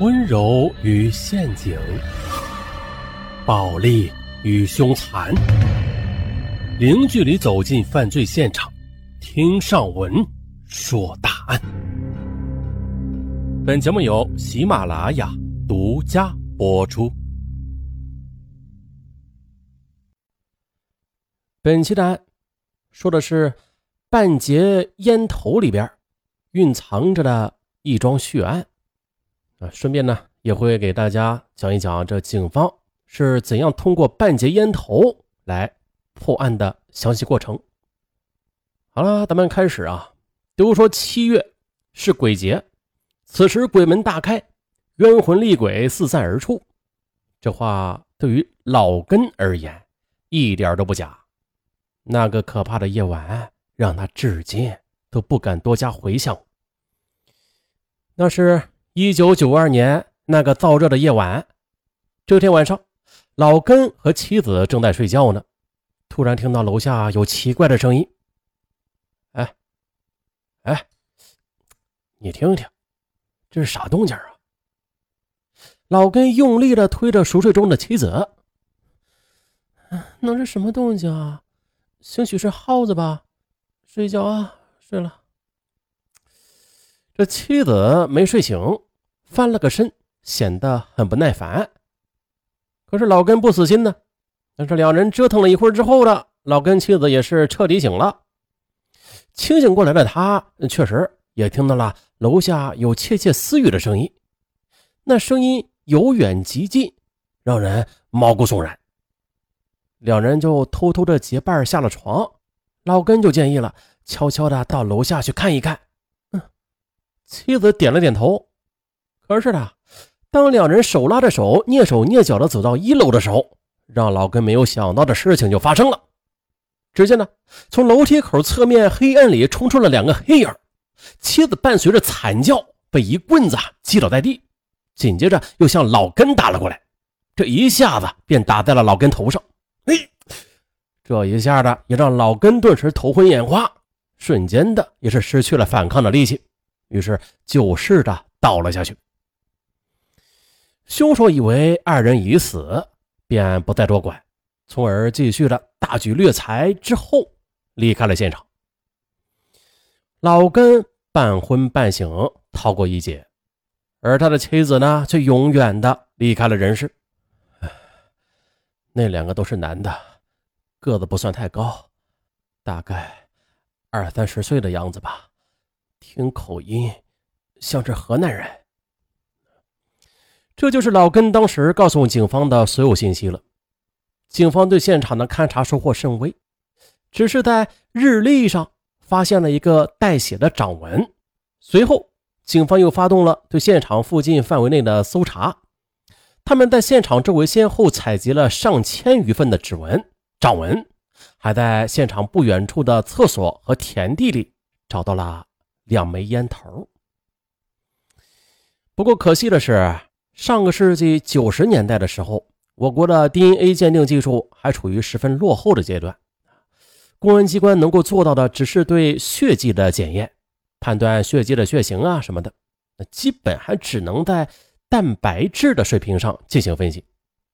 温柔与陷阱，暴力与凶残，零距离走进犯罪现场，听上文说大案。本节目由喜马拉雅独家播出。本期的案说的是半截烟头里边蕴藏着的一桩血案。啊，顺便呢也会给大家讲一讲这警方是怎样通过半截烟头来破案的详细过程。好了，咱们开始啊。都说七月是鬼节，此时鬼门大开，冤魂厉鬼四散而出。这话对于老根而言一点都不假。那个可怕的夜晚让他至今都不敢多加回想。那是。一九九二年那个燥热的夜晚，这天晚上，老根和妻子正在睡觉呢，突然听到楼下有奇怪的声音。哎，哎，你听听，这是啥动静啊？老根用力的推着熟睡中的妻子。能是什么动静啊？兴许是耗子吧。睡觉啊，睡了。这妻子没睡醒。翻了个身，显得很不耐烦。可是老根不死心呢。但是两人折腾了一会儿之后呢，老根妻子也是彻底醒了。清醒过来的他，确实也听到了楼下有窃窃私语的声音。那声音由远及近，让人毛骨悚然。两人就偷偷的结伴下了床。老根就建议了，悄悄的到楼下去看一看。嗯，妻子点了点头。可是呢，当两人手拉着手、蹑手蹑脚的走到一楼的时候，让老根没有想到的事情就发生了。只见呢，从楼梯口侧面黑暗里冲出了两个黑影，妻子伴随着惨叫被一棍子击倒在地，紧接着又向老根打了过来，这一下子便打在了老根头上。哎，这一下子也让老根顿时头昏眼花，瞬间的也是失去了反抗的力气，于是就势的倒了下去。凶手以为二人已死，便不再多管，从而继续了大举掠财之后离开了现场。老根半昏半醒逃过一劫，而他的妻子呢，却永远的离开了人世。那两个都是男的，个子不算太高，大概二三十岁的样子吧，听口音像是河南人。这就是老根当时告诉警方的所有信息了。警方对现场的勘查收获甚微，只是在日历上发现了一个带血的掌纹。随后，警方又发动了对现场附近范围内的搜查。他们在现场周围先后采集了上千余份的指纹、掌纹，还在现场不远处的厕所和田地里找到了两枚烟头。不过可惜的是。上个世纪九十年代的时候，我国的 DNA 鉴定技术还处于十分落后的阶段，公安机关能够做到的只是对血迹的检验，判断血迹的血型啊什么的，那基本还只能在蛋白质的水平上进行分析。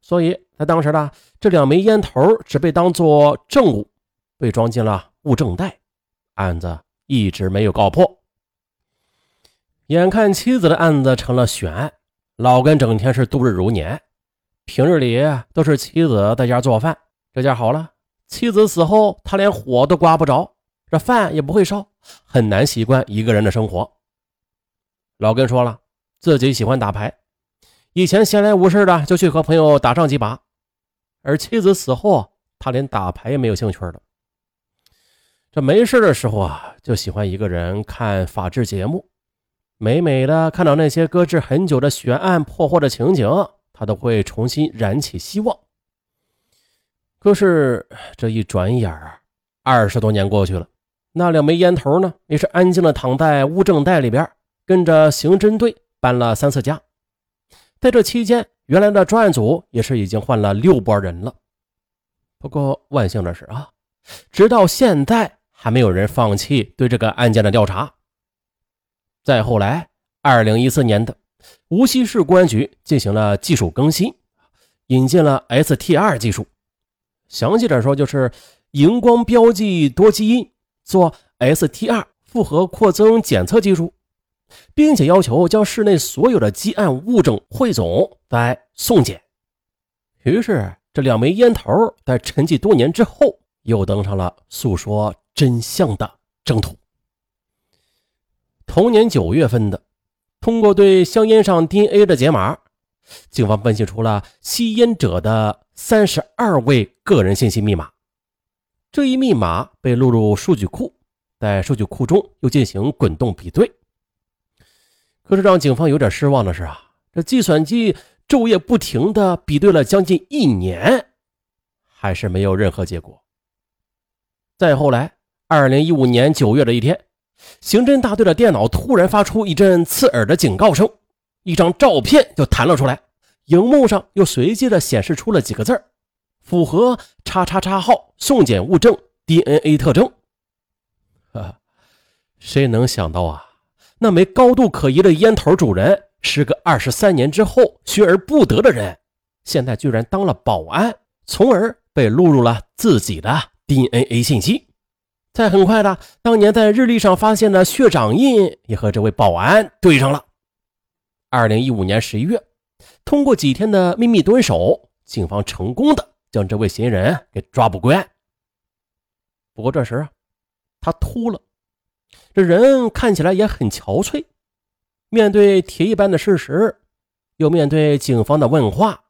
所以在当时呢，这两枚烟头只被当作证物，被装进了物证袋，案子一直没有告破。眼看妻子的案子成了悬案。老根整天是度日如年，平日里都是妻子在家做饭。这下好了，妻子死后，他连火都刮不着，这饭也不会烧，很难习惯一个人的生活。老根说了，自己喜欢打牌，以前闲来无事的就去和朋友打上几把。而妻子死后，他连打牌也没有兴趣了。这没事的时候啊，就喜欢一个人看法制节目。每每的看到那些搁置很久的悬案破获的情景，他都会重新燃起希望。可是这一转眼儿，二十多年过去了，那两枚烟头呢，也是安静的躺在物证袋里边，跟着刑侦队搬了三次家。在这期间，原来的专案组也是已经换了六拨人了。不过万幸的是啊，直到现在还没有人放弃对这个案件的调查。再后来，二零一四年的无锡市公安局进行了技术更新，引进了 STR 技术。详细点说，就是荧光标记多基因做 STR 复合扩增检测技术，并且要求将室内所有的积案物证汇总再送检。于是，这两枚烟头在沉寂多年之后，又登上了诉说真相的征途。同年九月份的，通过对香烟上 DNA 的解码，警方分析出了吸烟者的三十二位个人信息密码。这一密码被录入数据库，在数据库中又进行滚动比对。可是让警方有点失望的是啊，这计算机昼夜不停的比对了将近一年，还是没有任何结果。再后来，二零一五年九月的一天。刑侦大队的电脑突然发出一阵刺耳的警告声，一张照片就弹了出来，荧幕上又随机的显示出了几个字符合叉叉叉号送检物证 DNA 特征。哈，谁能想到啊，那枚高度可疑的烟头主人是个二十三年之后学而不得的人，现在居然当了保安，从而被录入了自己的 DNA 信息。在很快的，当年在日历上发现的血掌印也和这位保安对上了。二零一五年十一月，通过几天的秘密蹲守，警方成功的将这位嫌疑人给抓捕归案。不过这时啊，他秃了，这人看起来也很憔悴。面对铁一般的事实，又面对警方的问话，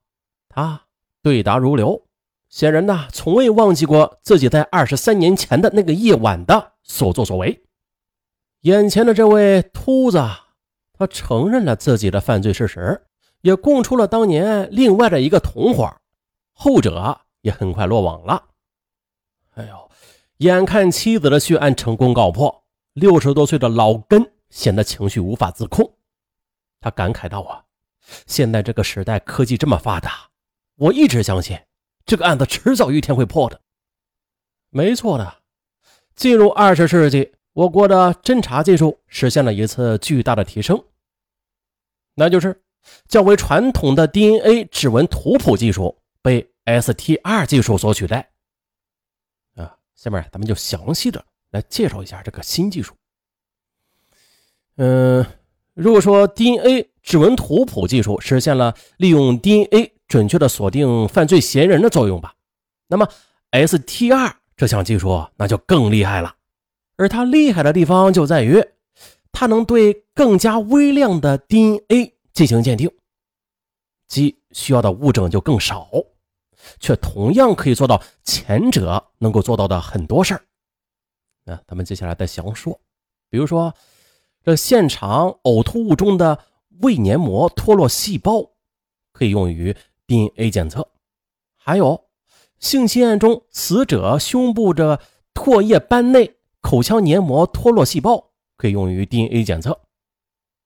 他对答如流。显然呢，从未忘记过自己在二十三年前的那个夜晚的所作所为。眼前的这位秃子，他承认了自己的犯罪事实，也供出了当年另外的一个同伙，后者也很快落网了。哎呦，眼看妻子的血案成功告破，六十多岁的老根显得情绪无法自控，他感慨道：“啊，现在这个时代科技这么发达，我一直相信。”这个案子迟早一天会破的，没错的。进入二十世纪，我国的侦查技术实现了一次巨大的提升，那就是较为传统的 DNA 指纹图谱技术被 STR 技术所取代。啊，下面咱们就详细的来介绍一下这个新技术。嗯，如果说 DNA 指纹图谱技术实现了利用 DNA。准确的锁定犯罪嫌疑人的作用吧。那么，STR 这项技术那就更厉害了。而它厉害的地方就在于，它能对更加微量的 DNA 进行鉴定，即需要的物证就更少，却同样可以做到前者能够做到的很多事儿。那咱们接下来再详说，比如说，这现场呕吐物中的胃黏膜脱落细胞，可以用于。DNA 检测，还有性侵案中死者胸部的唾液斑内口腔黏膜脱落细胞可以用于 DNA 检测，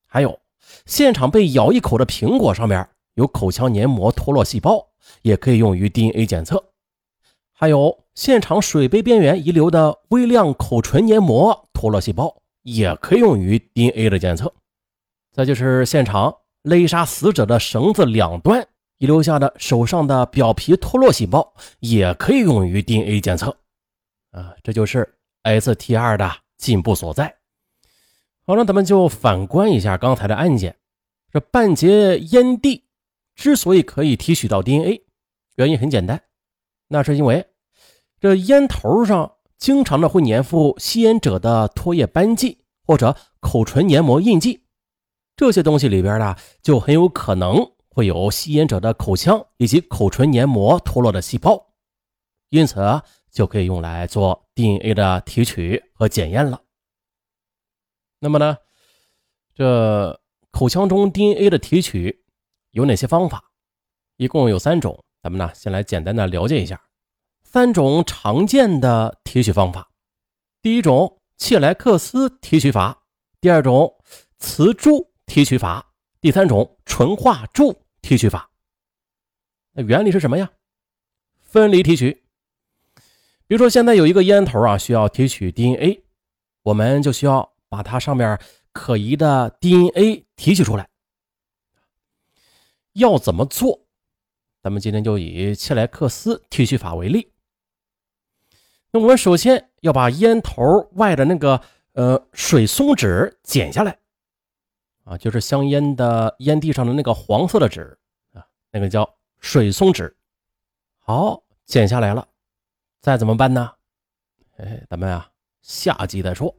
还有现场被咬一口的苹果上面有口腔黏膜脱落细胞，也可以用于 DNA 检测，还有现场水杯边缘遗留的微量口唇黏膜脱落细胞，也可以用于 DNA 的检测。再就是现场勒杀死者的绳子两端。遗留下的手上的表皮脱落细胞也可以用于 DNA 检测，啊，这就是 STR 的进步所在。好了，咱们就反观一下刚才的案件，这半截烟蒂之所以可以提取到 DNA，原因很简单，那是因为这烟头上经常的会粘附吸烟者的唾液斑迹或者口唇黏膜印记，这些东西里边呢，就很有可能。会有吸烟者的口腔以及口唇黏膜脱落的细胞，因此就可以用来做 DNA 的提取和检验了。那么呢，这口腔中 DNA 的提取有哪些方法？一共有三种，咱们呢先来简单的了解一下三种常见的提取方法。第一种切莱克斯提取法，第二种磁珠提取法，第三种纯化柱。提取法，那原理是什么呀？分离提取。比如说，现在有一个烟头啊，需要提取 DNA，我们就需要把它上面可疑的 DNA 提取出来。要怎么做？咱们今天就以切莱克斯提取法为例。那我们首先要把烟头外的那个呃水松纸剪下来，啊，就是香烟的烟蒂上的那个黄色的纸啊，那个叫水松纸。好，剪下来了，再怎么办呢？哎，咱们啊，下集再说。